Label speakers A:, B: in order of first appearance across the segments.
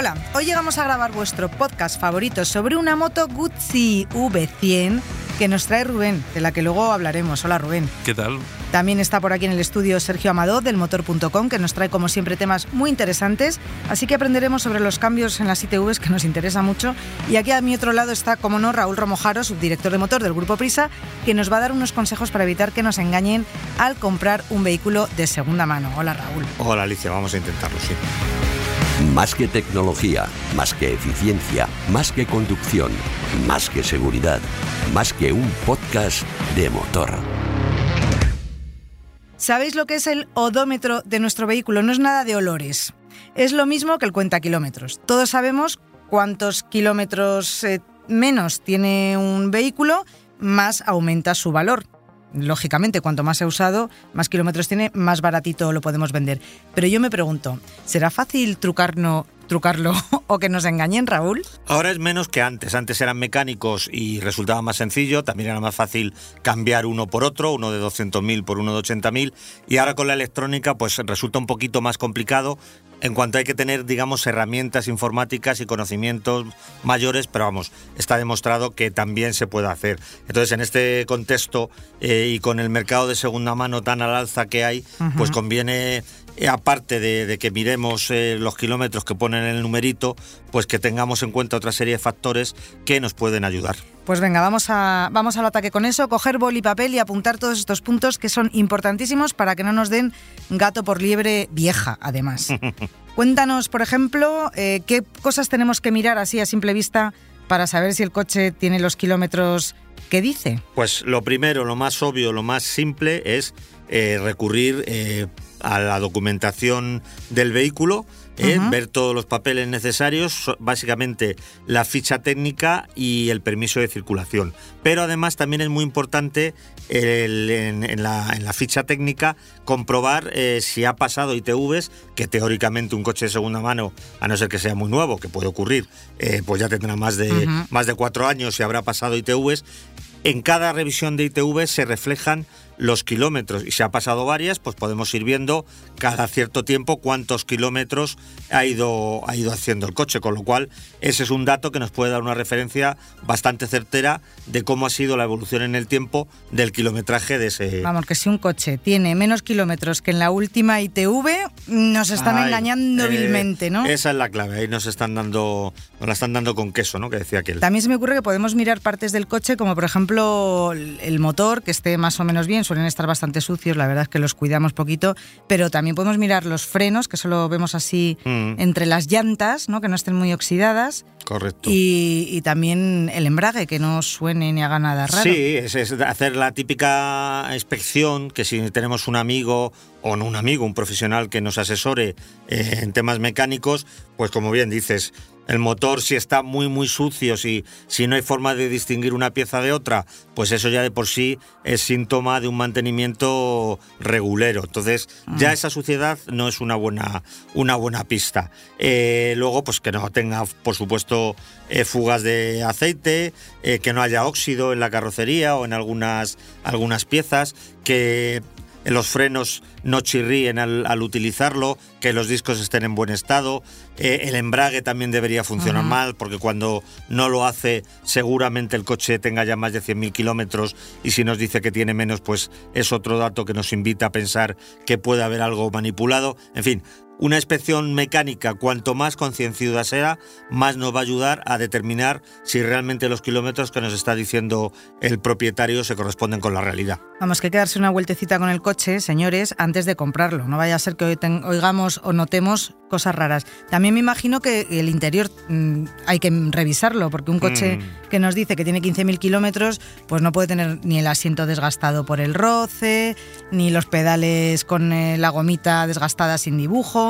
A: Hola, hoy llegamos a grabar vuestro podcast favorito sobre una moto Guzzi V100 que nos trae Rubén, de la que luego hablaremos. Hola Rubén.
B: ¿Qué tal?
A: También está por aquí en el estudio Sergio Amado del motor.com que nos trae como siempre temas muy interesantes, así que aprenderemos sobre los cambios en las ITVs que nos interesa mucho. Y aquí a mi otro lado está, como no, Raúl Romojaro, subdirector de motor del Grupo Prisa, que nos va a dar unos consejos para evitar que nos engañen al comprar un vehículo de segunda mano. Hola Raúl.
B: Hola Alicia, vamos a intentarlo, sí.
C: Más que tecnología, más que eficiencia, más que conducción, más que seguridad, más que un podcast de motor.
A: ¿Sabéis lo que es el odómetro de nuestro vehículo? No es nada de olores. Es lo mismo que el cuenta kilómetros. Todos sabemos cuántos kilómetros eh, menos tiene un vehículo, más aumenta su valor. Lógicamente, cuanto más he usado, más kilómetros tiene, más baratito lo podemos vender. Pero yo me pregunto, ¿será fácil trucarlo o que nos engañen, Raúl?
B: Ahora es menos que antes. Antes eran mecánicos y resultaba más sencillo. También era más fácil cambiar uno por otro, uno de 200.000 por uno de 80.000. Y ahora con la electrónica, pues resulta un poquito más complicado en cuanto hay que tener, digamos, herramientas informáticas y conocimientos mayores, pero vamos, está demostrado que también se puede hacer. Entonces, en este contexto eh, y con el mercado de segunda mano tan al alza que hay, pues conviene eh, aparte de, que miremos eh, los kilómetros que ponen en el numerito, pues que tengamos en cuenta otra serie de factores que nos pueden ayudar.
A: Pues venga, vamos, a, vamos al ataque con eso, coger boli y papel y apuntar todos estos puntos que son importantísimos para que no nos den gato por liebre vieja, además. Cuéntanos, por ejemplo, eh, qué cosas tenemos que mirar así a simple vista para saber si el coche tiene los kilómetros que dice.
B: Pues lo primero, lo más obvio, lo más simple es recurrir a la documentación del vehículo, ¿eh? ver todos los papeles necesarios, básicamente la ficha técnica y el permiso de circulación. Pero además también es muy importante en, la, ficha técnica comprobar eh, si ha pasado ITVs, que teóricamente un coche de segunda mano, a no ser que sea muy nuevo, que puede ocurrir, eh, pues ya tendrá más de, más de cuatro años y habrá pasado ITVs. En cada revisión de ITV se reflejan los kilómetros y se ha pasado varias, pues podemos ir viendo cada cierto tiempo cuántos kilómetros ha ido, ha ido haciendo el coche, con lo cual ese es un dato que nos puede dar una referencia bastante certera de cómo ha sido la evolución en el tiempo del kilometraje de ese...
A: Vamos, que si un coche tiene menos kilómetros que en la última ITV, nos están engañando eh, vilmente, ¿no?
B: Esa es la clave, ahí nos están dando, nos la están dando con queso, ¿no? Que decía aquel.
A: También se me ocurre que podemos mirar partes del coche, como por ejemplo el motor, que esté más o menos bien, suelen estar bastante sucios, la verdad es que los cuidamos poquito, pero también podemos mirar los frenos, que solo vemos así mm. entre las llantas, ¿no? que no estén muy oxidadas.
B: Correcto.
A: Y, también el embrague, que no suene ni haga nada raro.
B: Sí, es, hacer la típica inspección, que si tenemos un amigo o no un amigo, un profesional que nos asesore eh, en temas mecánicos, pues como bien dices, el motor si está muy muy sucio, si, si no hay forma de distinguir una pieza de otra, pues eso ya de por sí es síntoma de un mantenimiento regulero. Entonces ya mm. esa suciedad no es una buena, una buena pista. Eh, luego pues que no tenga por supuesto eh, fugas de aceite, eh, que no haya óxido en la carrocería o en algunas, algunas piezas, que los frenos no chirríen al, utilizarlo, que los discos estén en buen estado. Eh, el embrague también debería funcionar mal, porque cuando no lo hace, seguramente el coche tenga ya más de 100.000 kilómetros y si nos dice que tiene menos, pues es otro dato que nos invita a pensar que puede haber algo manipulado. En fin, una inspección mecánica, cuanto más concienciada sea, más nos va a ayudar a determinar si realmente los kilómetros que nos está diciendo el propietario se corresponden con la realidad.
A: Vamos, que hay que darse una vueltecita con el coche, señores, antes de comprarlo. No vaya a ser que oigamos o notemos cosas raras. También me imagino que el interior mm, hay que revisarlo, porque un coche mm. que nos dice que tiene 15.000 kilómetros, pues no puede tener ni el asiento desgastado por el roce, ni los pedales con eh, la gomita desgastada sin dibujo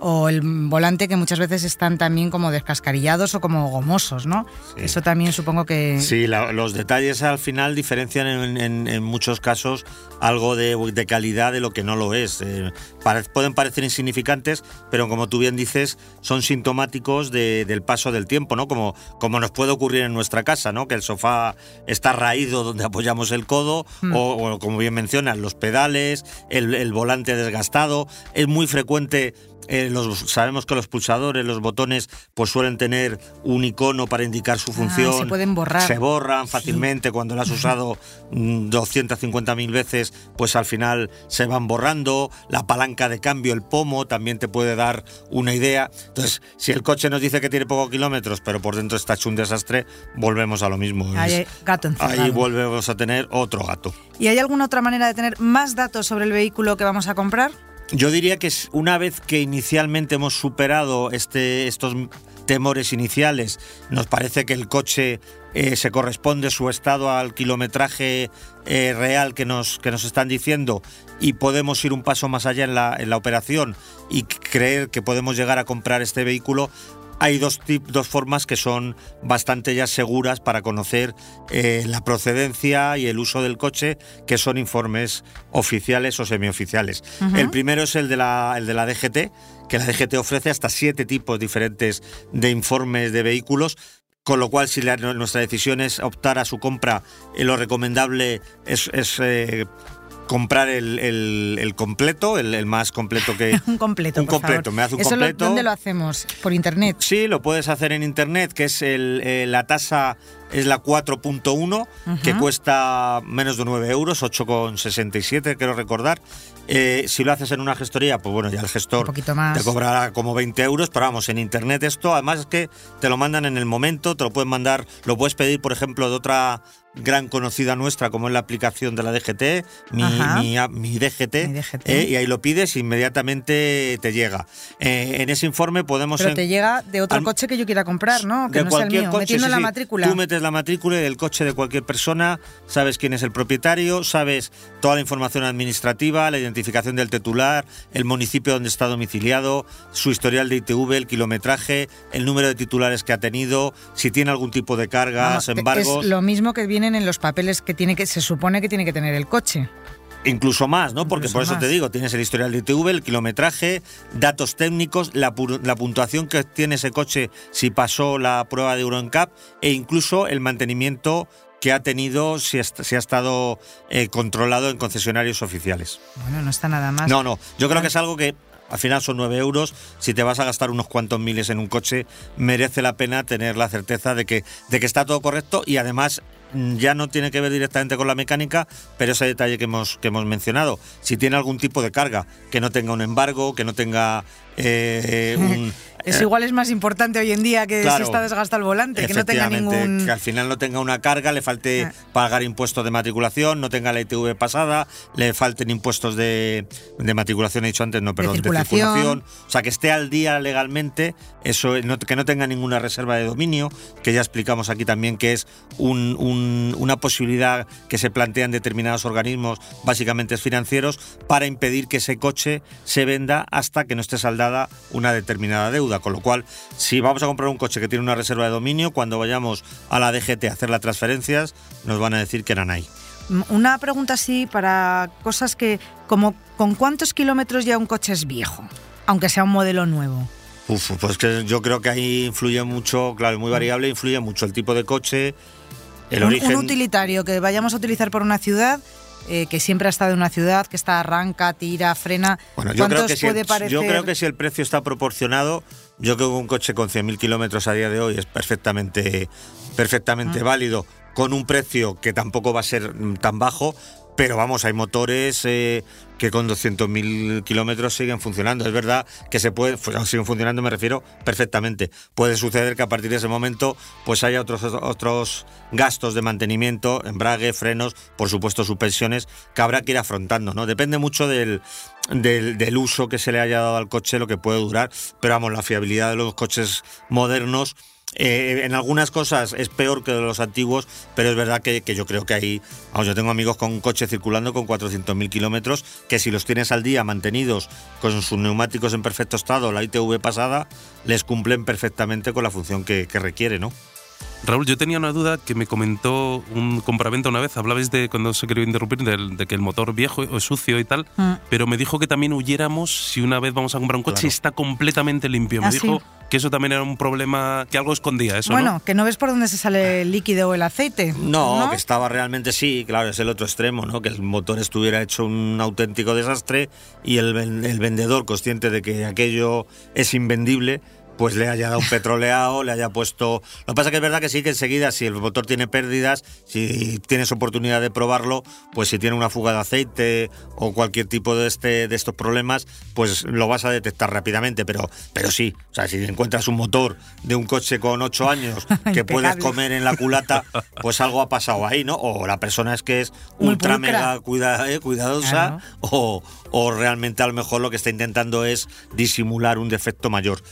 A: o el volante que muchas veces están también como descascarillados o como gomosos, ¿no? Eso también supongo que...
B: Sí, los detalles al final diferencian en, muchos casos algo de, calidad de lo que no lo es. Eh, pueden parecer insignificantes, pero como tú bien dices, son sintomáticos del paso del tiempo, ¿no? Como, como nos puede ocurrir en nuestra casa, ¿no? Que el sofá está raído donde apoyamos el codo, mm. o, como bien mencionan, los pedales, el, el volante desgastado. Es muy frecuente eh, sabemos que los pulsadores, los botones, pues suelen tener un icono para indicar su ah, función.
A: se pueden borrar.
B: Se borran fácilmente cuando lo has usado 250.000 mm, veces, pues al final se van borrando. La palanca de cambio, el pomo, también te puede dar una idea. Entonces, si el coche nos dice que tiene pocos kilómetros, pero por dentro está hecho un desastre, volvemos a lo mismo.
A: Ahí, gato
B: ahí volvemos a tener otro gato.
A: ¿Y hay alguna otra manera de tener más datos sobre el vehículo que vamos a comprar?
B: Yo diría que una vez que inicialmente hemos superado este, estos temores iniciales, nos parece que el coche eh, se corresponde su estado al kilometraje eh, real que nos, que nos están diciendo y podemos ir un paso más allá en la, en la operación y creer que podemos llegar a comprar este vehículo, hay dos, dos formas que son bastante ya seguras para conocer eh, la procedencia y el uso del coche, que son informes oficiales o semioficiales. El primero es el de, la, el de la DGT, que la DGT ofrece hasta siete tipos diferentes de informes de vehículos con lo cual si nuestra decisión es optar a su compra, eh, lo recomendable es, eh, comprar el, completo, el, más completo que...
A: un completo,
B: Un completo, me hace un completo.
A: ¿Dónde lo hacemos? ¿Por internet?
B: Sí, lo puedes hacer en internet, que es el, eh, la tasa es la 4.1, que cuesta menos de 9 euros, 8,67 quiero recordar. Eh, si lo haces en una gestoría, pues bueno, ya el gestor te cobrará como 20 euros, pero vamos, en internet esto, además es que te lo mandan en el momento, te lo pueden mandar, lo puedes pedir, por ejemplo, de otra gran conocida nuestra, como es la aplicación de la DGT, mi, mi, DGT, eh, y ahí lo pides e inmediatamente te llega. Eh, en ese informe podemos...
A: Pero te llega de otro coche que yo quiera comprar, ¿no? Que
B: de
A: no
B: cualquier
A: sea
B: el mío,
A: metiendo la matrícula.
B: Tú metes la matrícula del coche de cualquier persona, sabes quién es el propietario, sabes toda la información administrativa, la identificación del titular, el municipio donde está domiciliado, su historial de ITV, el kilometraje, el número de titulares que ha tenido, si tiene algún tipo de cargas, embargos...
A: Es lo mismo que en los papeles que tiene que se supone que tiene que tener el coche.
B: Incluso más, ¿no? Porque por eso te digo, tienes el historial de ITV, el kilometraje, datos técnicos, la, puntuación que tiene ese coche si pasó la prueba de Euro NCAP e incluso el mantenimiento que ha tenido si, ha estado eh, controlado en concesionarios oficiales.
A: Bueno, no está nada más.
B: No, no. Yo creo que es algo que al final son 9 euros. Si te vas a gastar unos cuantos miles en un coche, merece la pena tener la certeza de que, de que está todo correcto y además ya no tiene que ver directamente con la mecánica, pero ese detalle que hemos, que hemos mencionado. Si tiene algún tipo de carga, que no tenga un embargo, que no tenga eh, un,
A: Eso igual es más importante hoy en día que si está desgastado el volante, que no tenga ningún...
B: Que al final no tenga una carga, le falte ah. pagar impuestos de maticulación, no tenga la ITV pasada, le falten impuestos de, de matriculación, he dicho antes, no, perdón, de circulación. O sea, que esté al día legalmente, eso que no tenga ninguna reserva de dominio, que ya explicamos aquí también que es una posibilidad que se plantean determinados organismos, básicamente financieros, para impedir que ese coche se venda hasta que no esté saldada una determinada deuda con lo cual, si vamos a comprar un coche que tiene una reserva de dominio, cuando vayamos a la DGT a hacer las transferencias, nos van a decir que eran ahí.
A: Mm, una pregunta así para cosas que, como, ¿con cuántos kilómetros ya un coche es viejo? Aunque sea un modelo nuevo.
B: Uf, pues que yo creo que ahí influye mucho, claro, muy variable, influye mucho el tipo de coche, el origen.
A: Un utilitario que vayamos a utilizar por una ciudad eh, que siempre ha estado en una ciudad, que está arranca, tira, frena.
B: Bueno, yo creo, que si el, yo creo que si el precio está proporcionado, yo creo que un coche con 100.000 kilómetros a día de hoy es perfectamente, perfectamente ah. válido, con un precio que tampoco va a ser mm, tan bajo, pero vamos, hay motores eh, que con 200.000 kilómetros siguen funcionando. Es verdad que se puede, siguen funcionando, me refiero perfectamente. Puede suceder que a partir de ese momento pues haya otros, otros gastos de mantenimiento, embrague, frenos, por supuesto suspensiones, que habrá que ir afrontando. ¿no? Depende mucho del, del, del uso que se le haya dado al coche, lo que puede durar, pero vamos, la fiabilidad de los coches modernos Eh, en algunas cosas es peor que los antiguos, pero es verdad que, yo creo que. Vamos, yo tengo amigos con coche circulando con 400.000 kilómetros que si los tienes al día mantenidos con sus neumáticos en perfecto estado, la ITV pasada, les cumplen perfectamente con la función que, que requiere, ¿no?
D: Raúl, yo tenía una duda que me comentó un compraventa una vez. Hablabais de, cuando se quería interrumpir, de, de que el motor viejo es sucio y tal,
A: Mm.
D: pero me dijo que también huyéramos si una vez vamos a comprar un coche
B: Claro.
D: y está completamente limpio. Me
A: Ah,
D: dijo
A: sí.
D: que eso también era un problema, que algo escondía eso,
A: bueno,
D: ¿no?
A: que no ves por dónde se sale el líquido o el aceite.
B: No, que estaba realmente sí, claro, es el otro extremo, ¿no? Que el motor estuviera hecho un auténtico desastre y el vendedor, consciente de que aquello es invendible, pues le haya dado un petroleado, le haya puesto... Lo que pasa que es verdad que sí que enseguida, si el motor tiene pérdidas, si tienes oportunidad de probarlo, pues si tiene una fuga de aceite o cualquier tipo de, este, de estos problemas, pues lo vas a detectar rápidamente, pero, pero sí, o sea, si encuentras un motor de un coche con 8 años que puedes comer en la culata, pues algo ha pasado ahí, ¿no? O la persona es que es
A: Muy
B: ultra
A: pulcra.
B: mega cuida- eh, cuidadosa,
A: Claro.
B: o, o realmente a lo mejor lo que está intentando es disimular un defecto mayor.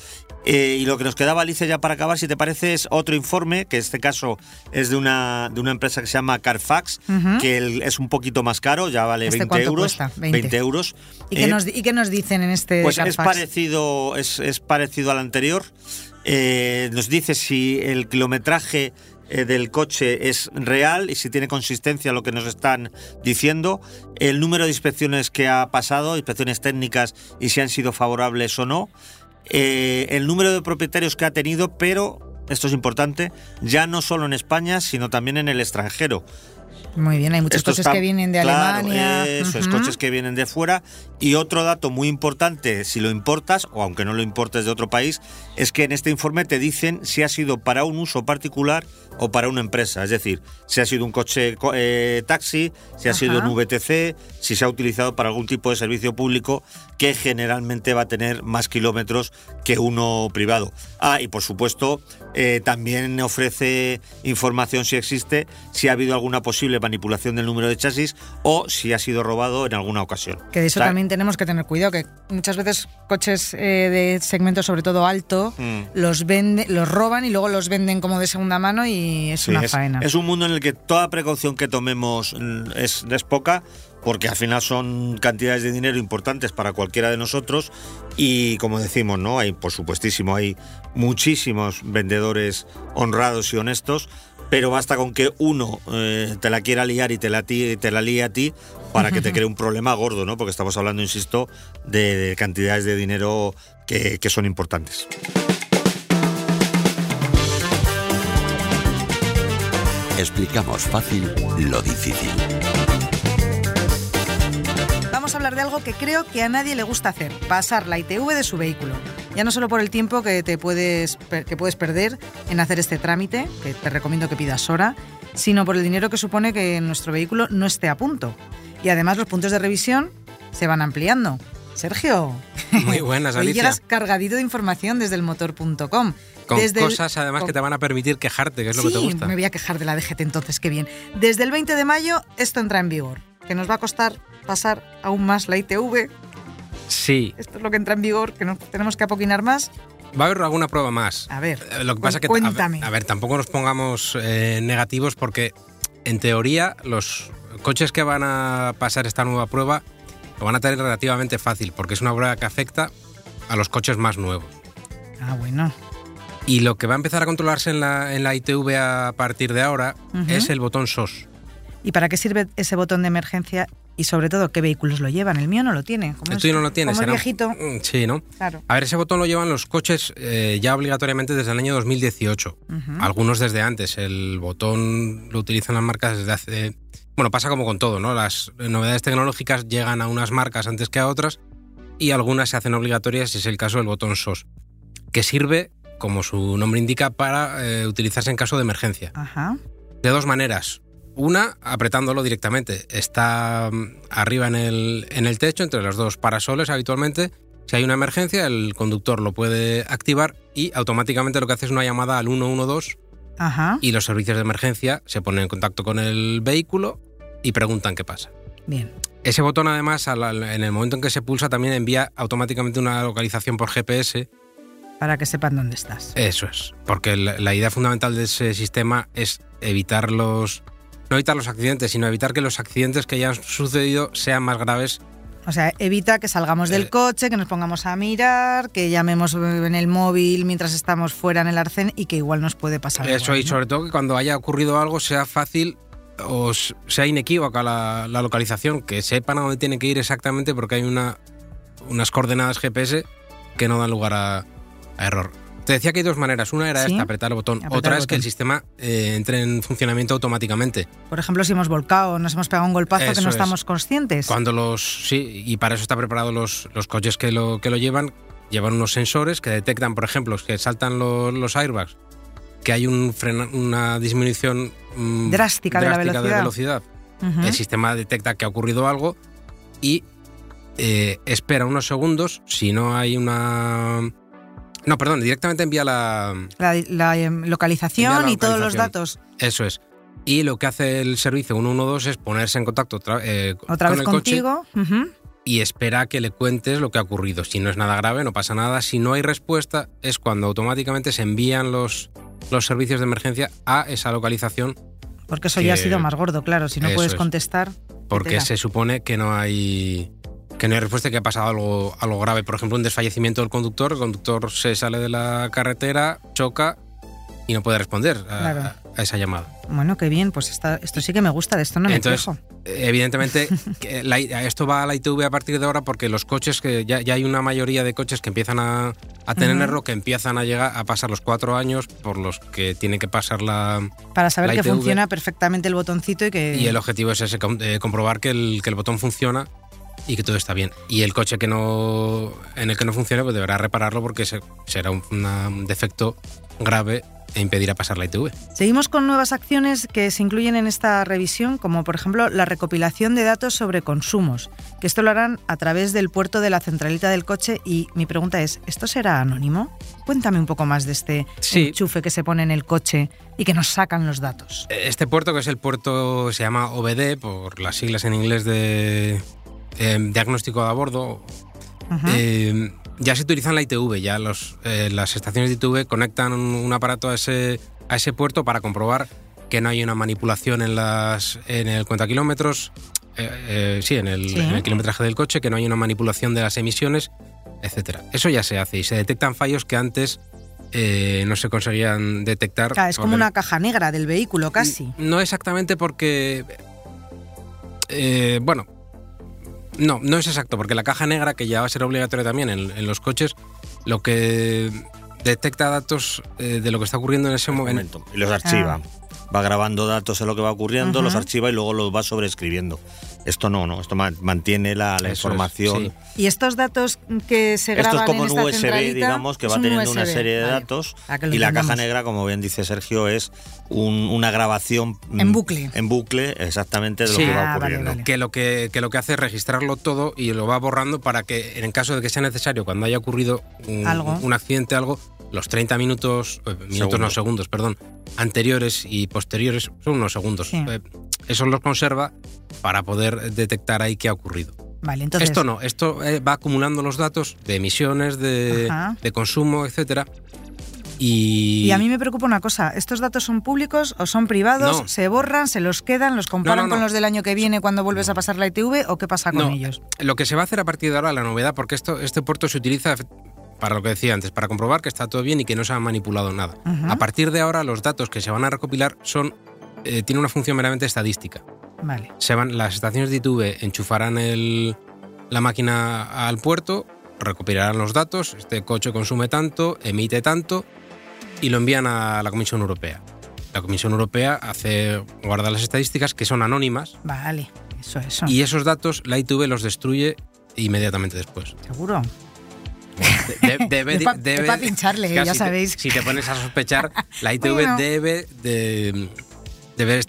B: Eh, y lo que nos quedaba, Alicia, ya para acabar, si te parece, es otro informe, que en este caso es de una, de una empresa que se llama Carfax, que el- es un poquito más caro, ya vale
A: ¿Este
B: 20
A: cuánto
B: euros.
A: cuesta? 20.
B: euros.
A: ¿Y qué,
B: Eh,
A: nos, ¿Y qué nos dicen en este
B: pues es parecido, es, es parecido al anterior. Eh, nos dice si el kilometraje del coche es real y si tiene consistencia lo que nos están diciendo, el número de inspecciones que ha pasado, inspecciones técnicas y si han sido favorables o no, eh, el número de propietarios que ha tenido, pero esto es importante, ya no solo en España, sino también en el extranjero.
A: Muy bien, hay muchos
B: Esto
A: coches
B: está-
A: que vienen de
B: claro,
A: Alemania.
B: Eso es, coches que vienen de fuera. Y otro dato muy importante, si lo importas, o aunque no lo importes de otro país, es que en este informe te dicen si ha sido para un uso particular o para una empresa. Es decir, si ha sido un coche co- eh, taxi, si ha sido un VTC, si se ha utilizado para algún tipo de servicio público que generalmente va a tener más kilómetros que uno privado. Ah, y por supuesto, eh, también ofrece información si existe, si ha habido alguna posible manipulación del número de chasis o si ha sido robado en alguna ocasión.
A: Que de eso
B: O sea,
A: también tenemos que tener cuidado, que muchas veces coches eh, de segmento sobre todo alto
B: Mm.
A: los vende, los roban y luego los venden como de segunda mano y es
B: Sí,
A: una
B: es,
A: faena.
B: es un mundo en el que toda precaución que tomemos mm, es, es poca, porque al final son cantidades de dinero importantes para cualquiera de nosotros y como decimos, ¿no? Hay, por supuestísimo, hay muchísimos vendedores honrados y honestos, pero basta con que uno eh, te la quiera liar y te la, te la líe a ti para que te cree un problema gordo, ¿no? Porque estamos hablando, insisto, de, de cantidades de dinero que- que son importantes.
C: Explicamos fácil lo difícil.
A: Vamos a hablar de algo que creo que a nadie le gusta hacer, pasar la ITV de su vehículo. Ya no solo por el tiempo que te puedes que puedes perder en hacer este trámite, que te recomiendo que pidas hora, sino por el dinero que supone que nuestro vehículo no esté a punto. Y además los puntos de revisión se van ampliando. Sergio,
E: Muy buenas, Alicia.
A: llegas cargadito de información desde el motor.com.
E: Con
A: Desde el-
E: cosas además
A: con-
E: que te van a permitir quejarte, que es lo que te gusta.
A: me voy a quejar de la DGT entonces, qué bien. Desde el 20 de mayo esto entra en vigor, que nos va a costar pasar aún más la ITV.
E: Sí,
A: Esto es lo que entra en vigor, que nos tenemos que apoquinar más.
E: va a haber alguna prueba más.
A: A ver,
E: Eh, Lo que pasa que, a
A: cuéntame.
E: ver, a ver, tampoco nos pongamos eh, negativos porque, en teoría, los coches que van a pasar esta nueva prueba lo van a tener relativamente fácil, porque es una prueba que afecta a los coches más nuevos.
A: Ah, bueno.
E: Y lo que va a empezar a controlarse en la, en la ITV a partir de ahora es el botón SOS.
A: ¿Y para qué sirve ese botón de emergencia? Y sobre todo, ¿qué vehículos lo llevan? El mío no lo tiene. Como
E: El tuyo no lo tiene,
A: Como
E: será-
A: viejito.
E: Mm, Sí, ¿no?
A: Claro.
E: A ver, ese botón lo llevan los coches eh, ya obligatoriamente desde el año 2018.
A: Ujú.
E: Algunos desde antes. El botón lo utilizan las marcas desde hace... Bueno, pasa como con todo, ¿no? Las novedades tecnológicas llegan a unas marcas antes que a otras y algunas se hacen obligatorias, es el caso del botón SOS, que sirve, como su nombre indica, para eh, utilizarse en caso de emergencia.
A: Ajá.
E: De dos maneras. Una, apretándolo directamente. Está mm, arriba en el, en el techo, entre los dos parasoles habitualmente. Si hay una emergencia, el conductor lo puede activar y automáticamente lo que hace es una llamada al 112
A: Ajá.
E: y los servicios de emergencia se ponen en contacto con el vehículo y preguntan qué pasa.
A: Bien.
E: Ese botón además, en el momento en que se pulsa, también envía automáticamente una localización por GPS
A: para que sepan dónde estás.
E: Eso es, porque la, idea fundamental de ese sistema es evitar los... No evitar los accidentes, sino evitar que los accidentes que ya han sucedido sean más graves
A: O sea, evita que salgamos del
E: Eh.
A: coche, que nos pongamos a mirar, que llamemos en el móvil mientras estamos fuera en el arcén y que igual nos puede pasar.
E: Eso
A: igual,
E: y sobre todo que cuando haya ocurrido algo sea fácil o s- sea inequívoca la, la localización, que sepan a dónde tienen que ir exactamente porque hay una, unas coordenadas GPS que no dan lugar a, a error. Te decía que hay dos maneras. Una era
A: Sí.
E: esta, apretar el botón.
A: Apretar
E: Otra
A: el
E: es que el sistema eh, entre en funcionamiento automáticamente.
A: Por ejemplo, si hemos volcado, nos hemos pegado un golpazo que
E: Eso
A: no
E: es.
A: estamos conscientes.
E: Cuando los. Sí, y para eso está preparado los, los coches que lo, que lo llevan. Llevan unos sensores que detectan, por ejemplo, que saltan los, los airbags, que hay un frena- una disminución mm,
A: Drástica de la velocidad.
E: velocidad.
A: Ujú.
E: El sistema detecta que ha ocurrido algo y eh, espera unos segundos. Si no hay una. No, perdón, directamente envía la.
A: La, la, em, localización
E: Envía la
A: y todos los datos.
E: Eso es. Y lo que hace el servicio 112 es ponerse en contacto otra, eh,
A: Otra
E: con
A: vez
E: el coche
A: contigo. ujú.
E: y espera a que le cuentes lo que ha ocurrido. Si no es nada grave, no pasa nada. Si no hay respuesta, es cuando automáticamente se envían los, los servicios de emergencia a esa localización
A: Porque eso ya ha sido más gordo, claro. Si no puedes
E: es.
A: contestar.
E: porque se supone que no hay que no hay respuesta que ha pasado algo, algo grave. Por ejemplo, un desfallecimiento del conductor. El conductor se sale de la carretera, choca y no puede responder a,
A: Claro.
E: a esa llamada.
A: Bueno, qué bien, pues esta- esto sí que me gusta, de esto no me
E: Entonces,
A: quejo.
E: Evidentemente, que la- esto va a la ITV a partir de ahora porque los coches, que ya, ya hay una mayoría de coches que empiezan a, a tenerlo, que empiezan a llegar a pasar los cuatro años por los que tiene que pasar la...
A: Para saber
E: la
A: que
E: ITV.
A: funciona perfectamente el botoncito y que.
E: Y el objetivo es ese, eh, comprobar que el, que el botón funciona y que todo está bien. Y el coche que no en el que no funcione, pues deberá repararlo porque se- será un, una- un defecto grave e impedirá pasar la ITV.
A: Seguimos con nuevas acciones que se incluyen en esta revisión, como por ejemplo la recopilación de datos sobre consumos, que esto lo harán a través del puerto de la centralita del coche y mi pregunta es, ¿esto será anónimo? Cuéntame un poco más de este
E: Sí.
A: enchufe que se pone en el coche y que nos sacan los datos.
E: Este puerto, que es el puerto, se llama OBD, por las siglas en inglés de eh, diagnóstico de a bordo. Eh, ya se utiliza en la ITV, ya los, eh, las estaciones de ITV conectan un, un aparato a ese, a ese puerto para comprobar que no hay una manipulación en, las, en el cuenta kilómetros, eh, eh, sí, en el,
A: Sí.
E: en el kilometraje del coche, que no hay una manipulación de las emisiones, etcétera. Eso ya se hace y se detectan fallos que antes eh, no se conseguían detectar.
A: Claro, es como una caja negra del vehículo casi.
E: no exactamente porque. eh, bueno. No, no es exacto, porque la caja negra, que ya va a ser obligatoria también en, en los coches, lo que detecta datos eh, de lo que está ocurriendo en ese momento.
B: momento. Y los archiva. Va grabando datos de lo que va ocurriendo, los archiva y luego los va sobreescribiendo. Esto no, ¿no? Esto ma- mantiene la, la
E: Eso es,
B: información.
E: sí.
A: Y estos datos que se
B: Esto
A: graban
B: es como
A: en
B: un
A: esta
B: USB, digamos, que va
A: un
B: teniendo una serie de
A: vale,
B: datos.
A: lo
B: Y la caja negra, como bien dice Sergio, es un- una grabación mm,
A: En bucle.
B: En bucle, exactamente de lo que
A: Ah,
B: va
A: vale,
B: ocurriendo.
A: vale.
E: Que lo que, que lo que hace es registrarlo todo y lo va borrando para que, en caso de que sea necesario, cuando haya ocurrido un,
A: Algo.
E: un accidente, algo, los 30 minutos, eh, minutos no
B: Segundos.
E: segundos, perdón, anteriores y posteriores, son unos segundos.
A: Sí.
E: Eh, eso los conserva para poder detectar ahí qué ha ocurrido.
A: Vale, entonces.
E: esto no, esto eh, va acumulando los datos de emisiones, de, de consumo, etcétera. Y,
A: Y a mí me preocupa una cosa, ¿estos datos son públicos o son privados?
E: No.
A: ¿Se borran, se los quedan, los comparan
E: No, no, no.
A: con los del año que viene cuando vuelves a pasar la ITV o qué pasa con
E: No,
A: ellos?
E: Lo que se va a hacer a partir de ahora, la novedad, porque esto, este puerto se utiliza para lo que decía antes, para comprobar que está todo bien y que no se ha manipulado nada. A partir de ahora, los datos que se van a recopilar son eh, tienen una función meramente estadística.
A: Vale.
E: Se van, las estaciones de ITV enchufarán el- la máquina al puerto, recopilarán los datos, este coche consume tanto, emite tanto y lo envían a la Comisión Europea. La Comisión Europea hace guarda las estadísticas que son anónimas
A: Vale, eso, eso.
E: y esos datos la ITV los destruye inmediatamente después.
A: Seguro.
E: De- de- debe,
A: pa-
E: debe-
A: pa pincharle,
E: Claro,
A: ya
E: si te-
A: sabéis.
E: si te pones a sospechar, la ITV
A: Bueno.
E: debe de, debe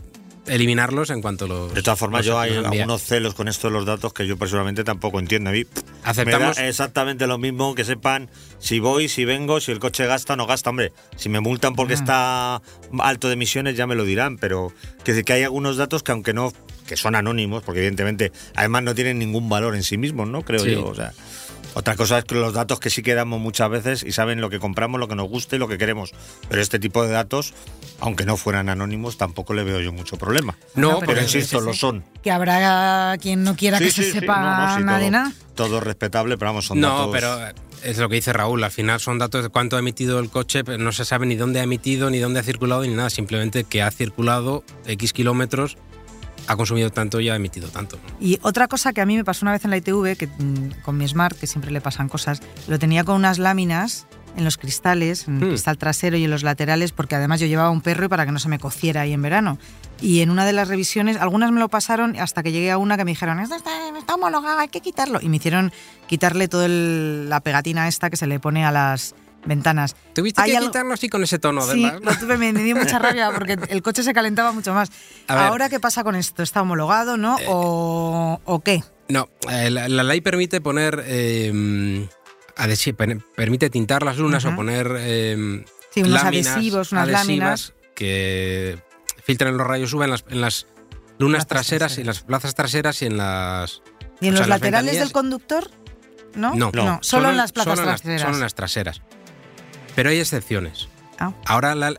E: eliminarlos en cuanto los.
B: De todas formas, yo hay algunos celos con esto de los datos que yo personalmente tampoco entiendo. A mí
E: Aceptamos.
B: me da exactamente lo mismo que sepan si voy, si vengo, si el coche gasta o no gasta. Hombre, si me multan porque está alto de emisiones ya me lo dirán, pero que, hay algunos datos que aunque no que son anónimos, porque evidentemente además no tienen ningún valor en sí mismos, ¿no? Creo
E: Sí.
B: yo. O sea, Otra cosa es que los datos que sí que damos muchas veces y saben lo que compramos, lo que nos gusta y lo que queremos. Pero este tipo de datos, aunque no fueran anónimos, tampoco le veo yo mucho problema.
E: No,
B: pero
E: pero
B: insisto,
A: sí,
B: lo son.
A: Que habrá quien no quiera que
B: Sí,
A: se sepa
B: No, no, sí,
A: nada de
B: todo-
A: nada.
B: Todo respetable, pero vamos, son
E: No,
B: datos.
E: pero es lo que dice Raúl. Al final son datos de cuánto ha emitido el coche, pero no se sabe ni dónde ha emitido, ni dónde ha circulado, ni nada. Simplemente que ha circulado X kilómetros, ha consumido tanto y ha emitido tanto.
A: Y otra cosa que a mí me pasó una vez en la ITV, que mm, con mi Smart, que siempre le pasan cosas, lo tenía con unas láminas en los cristales, en el
E: Hmm.
A: cristal trasero y en los laterales, porque además yo llevaba un perro y para que no se me cociera ahí en verano. Y en una de las revisiones, algunas me lo pasaron hasta que llegué a una que me dijeron, esto está, está homologado, hay que quitarlo. Y me hicieron quitarle toda la pegatina esta que se le pone a las ventanas.
E: Tuviste
A: Hay
E: que
A: algo-
E: quitarlo así con ese tono,
A: Sí,
E: ¿verdad?
A: lo tuve, me, me dio mucha rabia porque el coche se calentaba mucho más. Ahora, ¿qué pasa con esto? ¿Está homologado, no? ¿O, o qué?
E: No, eh, la, la ley permite poner. eh, permite tintar las lunas
A: Ujú.
E: o poner. eh,
A: Sí, unos
E: láminas
A: adhesivos, unas
E: adhesivas
A: láminas.
E: Que filtran los rayos UV en las, en las lunas
A: Plazas
E: traseras, y
A: traseras.
E: en las plazas traseras y en las.
A: ¿Y en
E: sea,
A: los laterales del conductor? ¿No?
E: No.
B: No.
A: solo, en las plazas
E: solo en las-
A: traseras.
E: solo en las traseras. Pero hay excepciones.
A: Ah.
E: Ahora, la-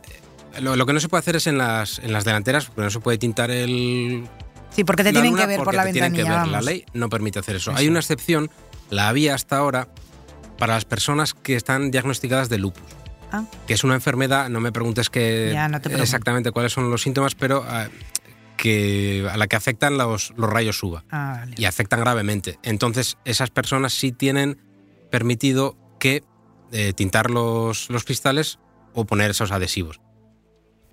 E: lo, lo que no se puede hacer es en las, en las delanteras, porque no se puede tintar el,
A: Sí, porque te tienen que ver por la
E: que
A: ventanilla.
E: ver. La ley no permite hacer eso.
A: Eso.
E: Hay una excepción, la había hasta ahora, para las personas que están diagnosticadas de lupus.
A: Ah.
E: Que es una enfermedad, no me preguntes que
A: Ya, no
E: exactamente cuáles son los síntomas, pero ah, que, a la que afectan los, los rayos UVA
A: Ah, vale.
E: y afectan gravemente. Entonces, esas personas sí tienen permitido que eh, tintar los, los cristales o poner esos adhesivos.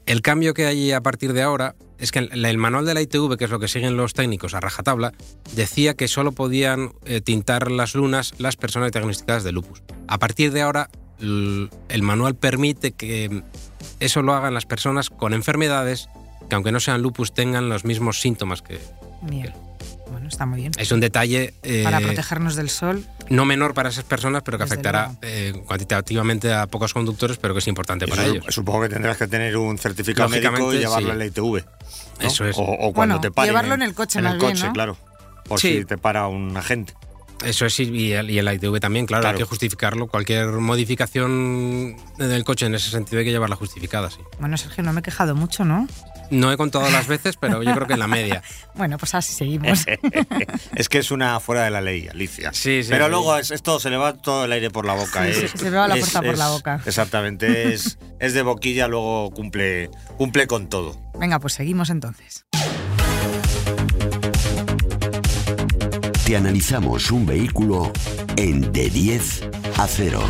E: El cambio que hay a partir de ahora es que el, manual de la ITV, que es lo que siguen los técnicos a rajatabla, decía que solo podían eh, tintar las lunas las personas diagnosticadas de lupus. A partir de ahora, el manual permite que eso lo hagan las personas con enfermedades que aunque no sean lupus tengan los mismos síntomas que...
A: Bien. Bueno, está muy bien.
E: Es un detalle eh,
A: Para protegernos del sol.
E: no menor para esas personas, pero que
A: Desde
E: afectará eh, cuantitativamente a pocos conductores, pero que es importante para ellos.
B: Supongo que tendrás que tener un certificado médico y llevarlo
E: sí.
B: en la ITV. ¿no?
E: Eso es.
B: O, o cuando
A: Bueno,
B: te paren.
A: llevarlo en el coche
B: En
A: más
B: el
A: bien,
B: coche,
A: ¿no?
B: claro. Por
E: Sí.
B: si te para un agente.
E: Eso es, y, el- y en la ITV también, claro,
B: Claro.
E: hay que justificarlo. Cualquier modificación en el coche en ese sentido hay que llevarla justificada, sí.
A: Bueno, Sergio, no me he quejado mucho, ¿no?
E: No he contado las veces, pero yo creo que en la media.
A: Bueno, pues así seguimos.
B: Es que es una fuera de la ley, Alicia.
E: Sí, sí,
B: Pero
E: sí.
B: luego es, esto se le va todo el aire por la boca.
A: Sí,
B: ¿eh?
A: se- se me va la
B: Es-
A: fuerza por
B: es-
A: la boca.
B: Exactamente. Es, es de boquilla, luego cumple, cumple con todo.
A: Venga, pues seguimos entonces.
C: Te analizamos un vehículo en de 10 a 0.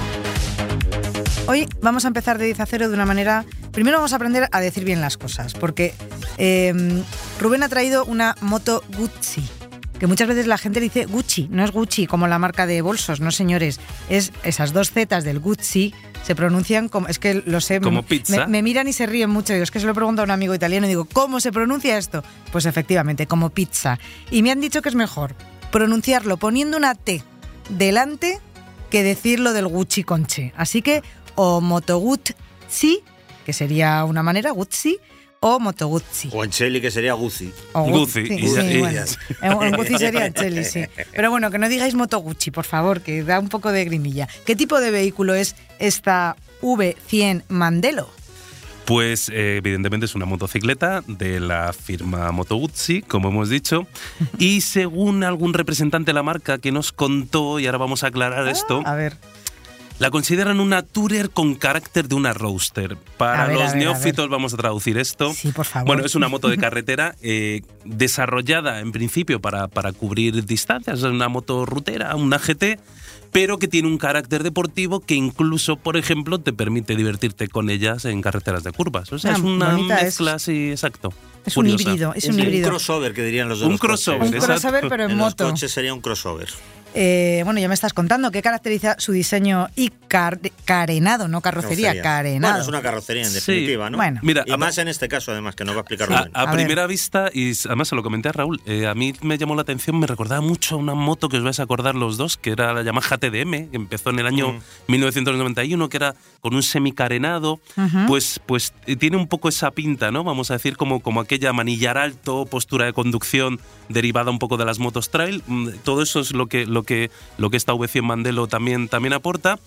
A: Hoy vamos a empezar de 10 a 0 de una manera... Primero vamos a aprender a decir bien las cosas, porque eh, Rubén ha traído una moto Gucci, que muchas veces la gente dice Gucci, no es Gucci como la marca de bolsos, no señores, es esas dos zetas del Gucci se pronuncian como, es que lo sé,
D: Como
A: me,
D: pizza.
A: me- me miran y se ríen mucho, digo, es que se lo pregunto a un amigo italiano y digo, ¿cómo se pronuncia esto? Pues efectivamente, como pizza. Y me han dicho que es mejor pronunciarlo poniendo una T delante que decirlo del Gucci Conche. Así que o Moto Guzzi, que sería una manera, Guzzi, o Moto Guzzi.
B: O en Cheli, que sería Guzzi.
A: O
D: Guzzi,
A: sí,
D: y ya-
A: sí,
D: y
A: bueno.
B: ya.
A: En, en Guzzi sería Cheli, sí. Pero bueno, que no digáis Moto Gucci, por favor, que da un poco de grimilla. ¿Qué tipo de vehículo es esta V100 Mandelo?
D: Pues eh, evidentemente es una motocicleta de la firma Moto Guzzi, como hemos dicho, y según algún representante de la marca que nos contó, y ahora vamos a aclarar esto,
A: A ver,
D: la consideran una tourer con carácter de una roadster. Para
A: A ver, a
D: los
A: a
D: neófitos vamos a traducir esto.
A: sí, por favor.
D: Bueno, es una moto de carretera eh, desarrollada en principio para, para cubrir distancias, es una moto rutera, una GT, pero que tiene un carácter deportivo que incluso, por ejemplo, te permite divertirte con ellas en carreteras de curvas. O sea,
A: Ah,
D: es una
A: bonita, es-
D: mezcla así, exacto.
A: Es un híbrido, es
B: Es
A: un híbrido.
B: crossover, que dirían los de
D: Un crossover,
B: coches.
A: Un crossover, pero en,
B: En los
A: moto.
B: coches sería un crossover.
A: Eh, bueno, ya me estás contando qué caracteriza su diseño y car- carenado, no carrocería,
B: Carrocería.
A: carenado.
B: Bueno, es una carrocería en
D: Sí.
B: definitiva, ¿no?
A: Bueno.
D: Mira,
B: y
D: a-
B: más en este caso, además, que nos va a explicar
D: A,
B: Rubén.
D: a
A: A ver.
D: primera vista, y además se lo comenté a Raúl, eh, a mí me llamó la atención, me recordaba mucho a una moto que os vais a acordar los dos, que era la Yamaha TDM, que empezó en el año
B: Mm.
D: 1991, que era con un semicarenado, pues, pues eh, tiene un poco esa pinta, ¿no? Vamos a decir como, como aquella manillar alto, postura de conducción derivada un poco de las motos trail, mm, todo eso es lo que, lo que, lo que esta V100 Mandelo también, también aporta.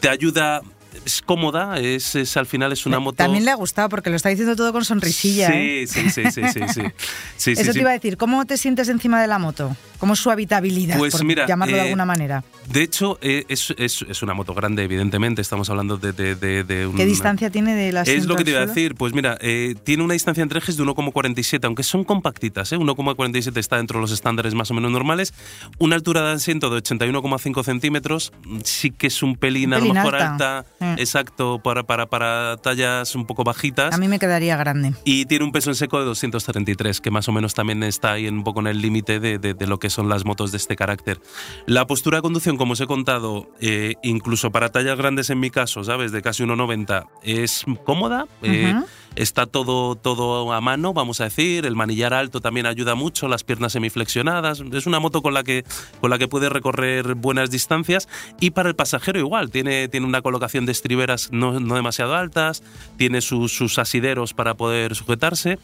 D: Te ayuda es cómoda, es, es, al final es una moto.
A: También le ha gustado porque lo está diciendo todo con sonrisilla.
D: Sí,
A: ¿eh?
D: sí, sí, sí, sí, sí. sí,
A: Eso te iba a decir, ¿cómo te sientes encima de la moto? ¿Cómo es su habitabilidad?
D: Pues
A: por
D: mira,
A: llamarlo de
D: eh,
A: alguna manera.
D: De hecho, eh, es, es, es una moto grande, evidentemente. Estamos hablando de, de, de, de
A: ¿Qué distancia tiene de la
D: Es lo que te iba a decir. Pues mira, tiene una distancia entre ejes de 1,47, aunque son compactitas. ¿eh? 1,47 está dentro de los estándares más o menos normales. Una altura de asiento de 81,5 centímetros. Sí que es un pelín,
A: Un
D: a lo mejor
A: alta.
D: alta.
A: Eh.
D: Exacto, para, para, para tallas un poco bajitas.
A: A mí me quedaría grande.
D: Y tiene un peso en seco de 233, que más o menos también está ahí un poco en el límite de, de- de lo que son las motos de este carácter. La postura de conducción, como os he contado, eh, incluso para tallas grandes en mi caso, ¿sabes? De casi 1,90, es cómoda. eh,
A: Ujú.
D: Está todo, todo a mano, vamos a decir. El manillar alto también ayuda mucho, las piernas semiflexionadas. Es una moto con la que, con la que puede recorrer buenas distancias. Y para el pasajero igual, tiene, tiene una colocación de estriberas no, no demasiado altas, tiene sus, sus asideros para poder sujetarse.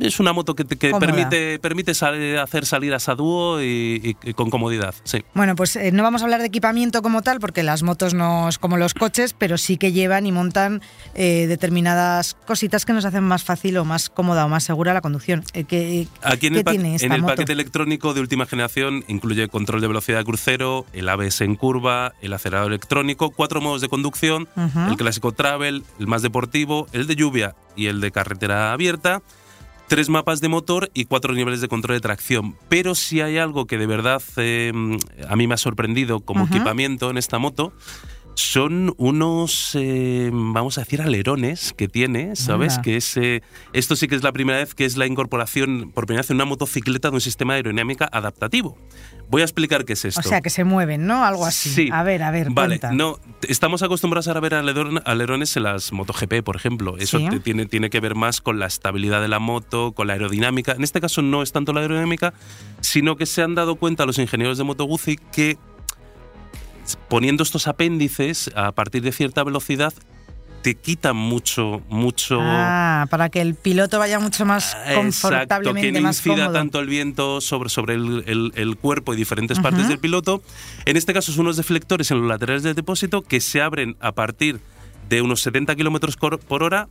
D: Es una moto que, que permite, permite sal- hacer salidas a dúo y, y- y con comodidad. Sí.
A: Bueno, pues eh, no vamos a hablar de equipamiento como tal, porque las motos no es como los coches, pero sí que llevan y montan eh, determinadas cositas que nos hacen más fácil o más cómoda o más segura la conducción. Eh, ¿qué,
D: Aquí en
A: qué
D: el, pa-
A: tiene esta
D: en el
A: moto?
D: paquete electrónico de última generación incluye control de velocidad de crucero, el ABS en curva, el acelerador electrónico, cuatro modos de conducción,
A: Ujú.
D: el clásico travel, el más deportivo, el de lluvia y el de carretera abierta, tres mapas de motor y cuatro niveles de control de tracción. Pero si hay algo que de verdad eh, a mí me ha sorprendido como equipamiento en esta moto, son unos, eh, vamos a decir, alerones que tiene, ¿sabes? Que es, eh, esto sí que es la primera vez que es la incorporación, por primera vez en una motocicleta, de un sistema de aerodinámica adaptativo. Voy a explicar qué es esto.
A: O sea, que se mueven, ¿no? Algo así.
D: Sí.
A: A ver, a ver,
D: Vale,
A: cuenta.
D: no, estamos acostumbrados a ver aleron- alerones en las MotoGP, por ejemplo. Eso
A: Sí.
D: te- tiene, tiene que ver más con la estabilidad de la moto, con la aerodinámica. En este caso no es tanto la aerodinámica, sino que se han dado cuenta los ingenieros de Moto Guzzi que poniendo estos apéndices a partir de cierta velocidad te quitan mucho, mucho...
A: Ah, para que el piloto vaya mucho más
D: Exacto,
A: confortablemente,
D: que no
A: más
D: incida
A: cómodo.
D: tanto el viento sobre, sobre el, el- el cuerpo y diferentes partes del piloto. En este caso son unos deflectores en los laterales del depósito que se abren a partir de unos 70 kilómetros por hora.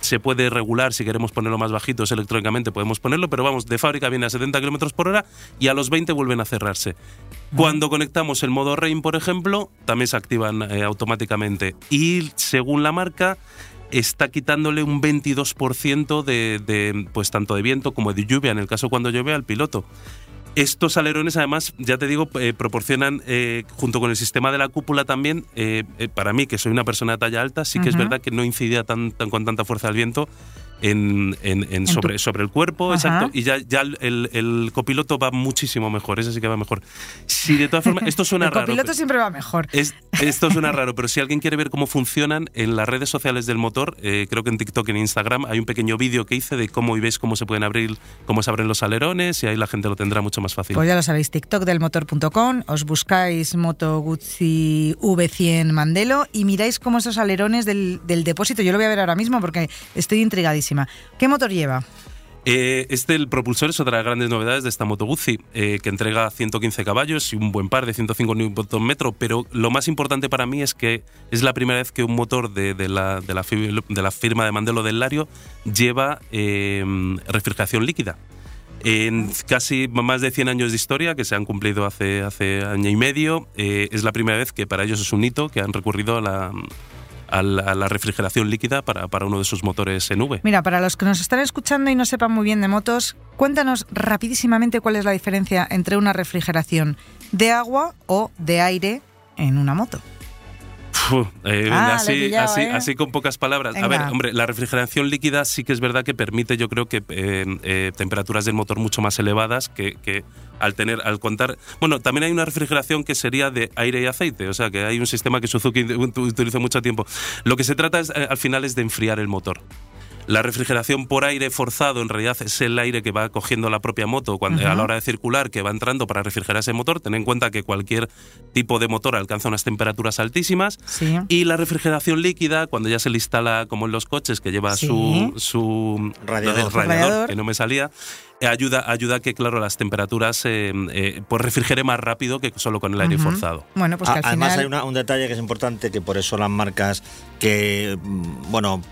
D: Se puede regular si queremos ponerlo más bajitos electrónicamente, podemos ponerlo, pero vamos, de fábrica viene a 70 kilómetros por hora y a los 20 vuelven a cerrarse. Cuando conectamos el modo RAIN, por ejemplo, también se activan eh, automáticamente. Y según la marca, está quitándole un 22% de, de, pues tanto de viento como de lluvia, en el caso cuando llueve, al piloto. Estos alerones, además, ya te digo, eh, proporcionan, eh, junto con el sistema de la cúpula también, eh, para mí, que soy una persona de talla alta, sí que es verdad que no incidía tan, tan- con tanta fuerza el viento en, en- en
A: tu-
D: sobre, sobre el cuerpo,
A: Ajá.
D: exacto. Y ya, ya el, el- el copiloto va muchísimo mejor, ese sí que va mejor. Si de todas formas, esto suena
A: el
D: raro.
A: copiloto
D: pero-
A: siempre va mejor.
D: es- esto suena raro, pero si alguien quiere ver cómo funcionan en las redes sociales del motor, eh, creo que en TikTok y en Instagram hay un pequeño vídeo que hice de cómo y veis cómo se pueden abrir, cómo se abren los alerones y ahí la gente lo tendrá mucho más fácil.
A: Pues ya lo sabéis, TikTok del motor.com, os buscáis Moto Guzzi V100 Mandelo y miráis cómo esos alerones del, del depósito, yo lo voy a ver ahora mismo porque estoy intrigadísima. ¿Qué motor lleva?
D: Eh, este, el propulsor, es otra de las grandes novedades de esta Moto Guzzi, eh, que entrega 115 caballos y un buen par de 105 Nm, pero lo más importante para mí es que es la primera vez que un motor de, de la, de, la, de la firma de Mandelo del Lario lleva eh, refrigeración líquida. En casi más de 100 años de historia, que se han cumplido hace, hace año y medio, eh, es la primera vez que para ellos es un hito que han recurrido a la, a la, refrigeración líquida para, para uno de sus motores en V.
A: Mira, para los que nos están escuchando y no sepan muy bien de motos, cuéntanos rapidísimamente cuál es la diferencia entre una refrigeración de agua o de aire en una moto.
D: Eh,
A: Ah,
D: así,
A: pillado,
D: así,
A: ¿eh?
D: así con pocas palabras. A ver, hombre, la refrigeración líquida sí que es verdad que permite, yo creo que eh, temperaturas del motor mucho más elevadas que, que al tener, al contar. Bueno, también hay una refrigeración que sería de aire y aceite, o sea que hay un sistema que Suzuki ut- utiliza mucho tiempo. Lo que se trata es, al final es de enfriar el motor. La refrigeración por aire forzado en realidad es el aire que va cogiendo la propia moto cuando, a la hora de circular, que va entrando para refrigerar ese motor. Ten en cuenta que cualquier tipo de motor alcanza unas temperaturas altísimas.
A: Sí.
D: Y la refrigeración líquida, cuando ya se le instala, como en los coches, que lleva
A: Sí.
D: su, su
B: Radiador.
A: Radiador.
D: que no me salía, ayuda, ayuda a que, claro, las temperaturas eh, eh, pues refrigere más rápido que solo con el aire forzado.
A: Bueno, pues que al
B: Además
A: final...
B: hay una- un detalle que es importante, que por eso las marcas que, mm, bueno,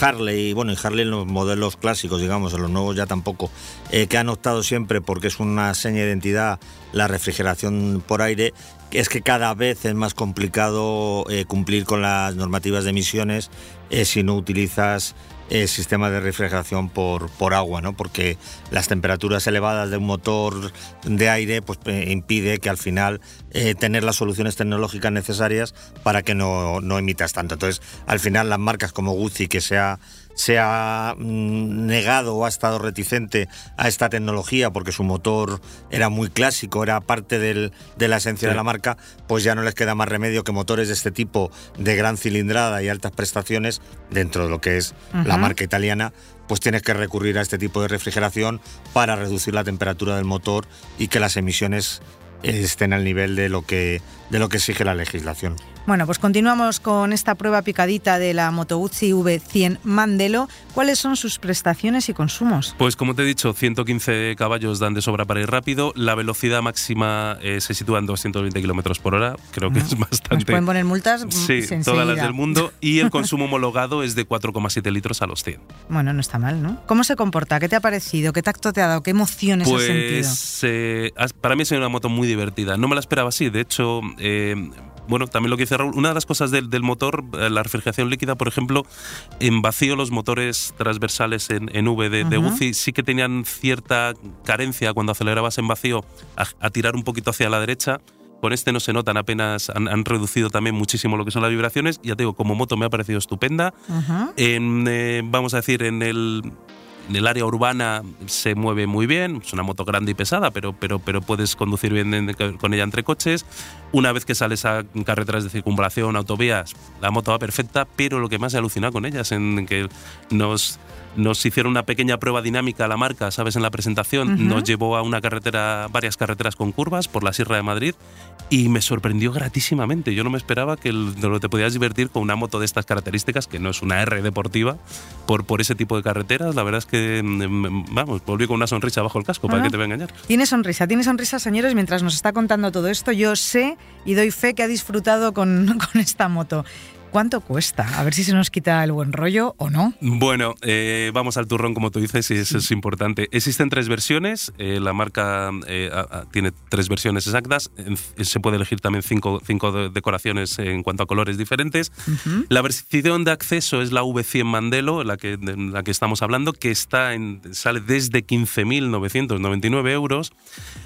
B: Harley, bueno, y Harley en los modelos clásicos, digamos, en los nuevos ya tampoco, eh, que han optado siempre porque es una seña de identidad la refrigeración por aire, es que cada vez es más complicado eh, cumplir con las normativas de emisiones eh, si no utilizas eh, sistemas de refrigeración por, por agua, ¿no? Porque las temperaturas elevadas de un motor de aire pues eh, impide que al final eh, tener las soluciones tecnológicas necesarias para que no, no emitas tanto. Entonces, al final las marcas como Guzzi que se ha, se ha mm, negado o ha estado reticente a esta tecnología porque su motor era muy clásico, era parte del- de la esencia
D: Sí.
B: de la marca, pues ya no les queda más remedio que motores de este tipo de gran cilindrada y altas prestaciones dentro de lo que es la marca italiana, pues tienes que recurrir a este tipo de refrigeración para reducir la temperatura del motor y que las emisiones eh, estén al nivel de lo que de lo que exige la legislación.
A: Bueno, pues continuamos con esta prueba picadita de la Moto Guzzi V100 Mandelo. ¿Cuáles son sus prestaciones y consumos?
D: Pues como te he dicho, 115 caballos dan de sobra para ir rápido. La velocidad máxima eh, se sitúa en 220 kilómetros por hora. Creo que es
A: Nos
D: bastante.
A: pueden poner multas mm,
D: Sí,
A: enseguida.
D: todas las del mundo. Y el consumo homologado es de 4,7 litros a los 100.
A: Bueno, no está mal, ¿no? ¿Cómo se comporta? ¿Qué te ha parecido? ¿Qué tacto te ha dado? ¿Qué emociones has sentido?
D: Pues eh, para mí ha sido una moto muy divertida. No me la esperaba así. De hecho, eh, bueno, también lo que dice Raúl, una de las cosas del, del motor, eh, la refrigeración líquida, por ejemplo, en vacío los motores transversales en, en V de, de. Guzzi sí que tenían cierta carencia cuando acelerabas en vacío a, a tirar un poquito hacia la derecha. Con este no se notan apenas, han, han reducido también muchísimo lo que son las vibraciones. Ya te digo, como moto me ha parecido estupenda. En, eh, vamos a decir, en el, en el área urbana se mueve muy bien. Es una moto grande y pesada, pero, pero, pero puedes conducir bien en- con ella entre coches. Una vez que sales a carreteras de circunvalación, autovías, la moto va perfecta, pero lo que más he alucinado con ella es en que nos, nos hicieron una pequeña prueba dinámica a la marca, ¿sabes? En la presentación
A: Ujú.
D: nos llevó a una carretera, varias carreteras con curvas por la Sierra de Madrid y me sorprendió gratísimamente. Yo no me esperaba que lo que te podías divertir con una moto de estas características, que no es una R deportiva, por, por ese tipo de carreteras. La verdad es que, mm, vamos, volví con una sonrisa bajo el casco, ¿para
A: Bueno.
D: qué te voy a engañar?
A: Tiene sonrisa, tiene sonrisa, señores, mientras nos está contando todo esto. Yo sé y doy fe que ha disfrutado con, con esta moto. ¿Cuánto cuesta? A ver si se nos quita el buen rollo o no.
D: Bueno, eh, vamos al turrón, como tú dices, y eso es importante. Existen tres versiones. eh, la marca eh, a- a- tiene tres versiones exactas. Se puede elegir también cinco, cinco de- decoraciones en cuanto a colores diferentes. La versión de acceso es la V100 Mandelo, la que, de la que estamos hablando, que está en, sale desde 15.999 euros.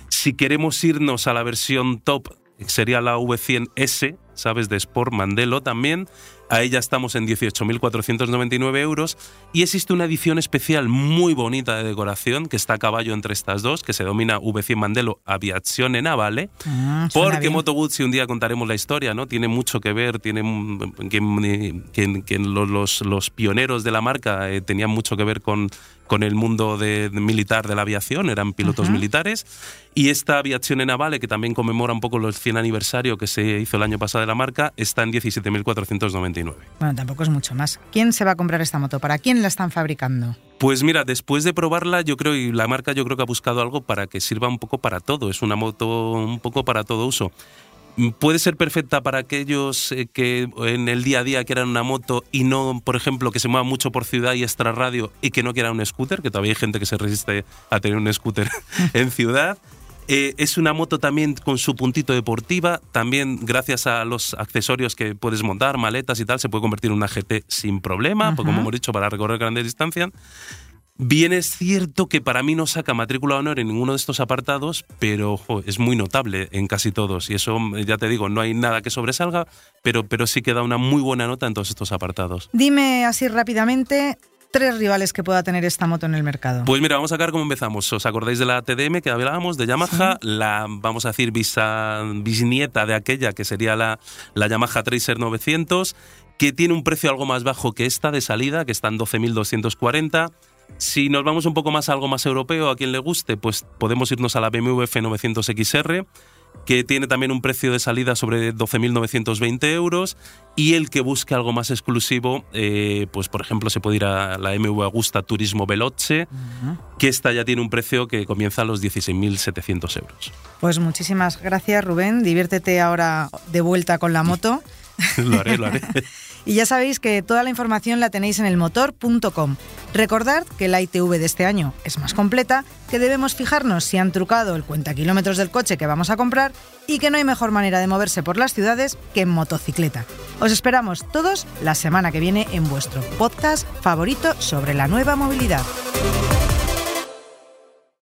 D: Si queremos irnos a la versión top, sería la V100S, ¿sabes? De Sport Mandelo también. A ella estamos en 18.499 euros. Y existe una edición especial muy bonita de decoración que está a caballo entre estas dos, que se domina V100 Mandelo Aviazione Navale.
A: Ah,
D: Porque. Moto Guzzi, un día contaremos la historia, ¿no? Tiene mucho que ver, tiene que, que- que los, los- pioneros de la marca eh, tenían mucho que ver con, con el mundo de- de militar de la aviación, eran pilotos
A: Ujú.
D: militares. Y esta aviación navale, que también conmemora un poco los 100 aniversario que se hizo el año pasado de la marca, está en 17.499.
A: Bueno, tampoco es mucho más. ¿Quién se va a comprar esta moto? ¿Para quién la están fabricando?
D: Pues mira, después de probarla, yo creo, y la marca yo creo que ha buscado algo para que sirva un poco para todo. Es una moto un poco para todo uso. Mm, Puede ser perfecta para aquellos eh, que en el día a día quieran una moto y no, por ejemplo, que se muevan mucho por ciudad y extra radio y que no quieran un scooter, que todavía hay gente que se resiste a tener un scooter en ciudad. Eh, es una moto también con su puntito deportiva, también gracias a los accesorios que puedes montar, maletas y tal, se puede convertir en una GT sin problema, porque, como hemos dicho, para recorrer grandes distancias. Bien es cierto que para mí no saca matrícula de honor en ninguno de estos apartados, pero es muy notable en casi todos. Y eso, ya te digo, no hay nada que sobresalga, pero, pero sí que da una muy buena nota en todos estos apartados.
A: Dime así rápidamente tres rivales que pueda tener esta moto en el mercado.
D: Pues mira, vamos a sacar cómo empezamos. ¿Os acordáis de la TDM que hablábamos, de Yamaha? La, vamos a decir, bisnieta de aquella que sería la, la Yamaha Tracer 900 que tiene un precio algo más bajo que esta de salida, que está en 12.240. Si nos vamos un poco más a algo más europeo, a quien le guste, pues podemos irnos a la BMW F900XR, que tiene también un precio de salida sobre 12.920 euros. Y el que busque algo más exclusivo, eh, pues por ejemplo se puede ir a la MV Agusta Turismo Veloce, que esta ya tiene un precio que comienza a los 16.700 euros.
A: Pues muchísimas gracias Rubén, diviértete ahora de vuelta con la moto.
D: lo haré, lo haré.
A: Y ya sabéis que toda la información la tenéis en elmotor.com. Recordad que la ITV de este año es más completa, que debemos fijarnos si han trucado el cuenta kilómetros del coche que vamos a comprar y que no hay mejor manera de moverse por las ciudades que en motocicleta. Os esperamos todos la semana que viene en vuestro podcast favorito sobre la nueva movilidad.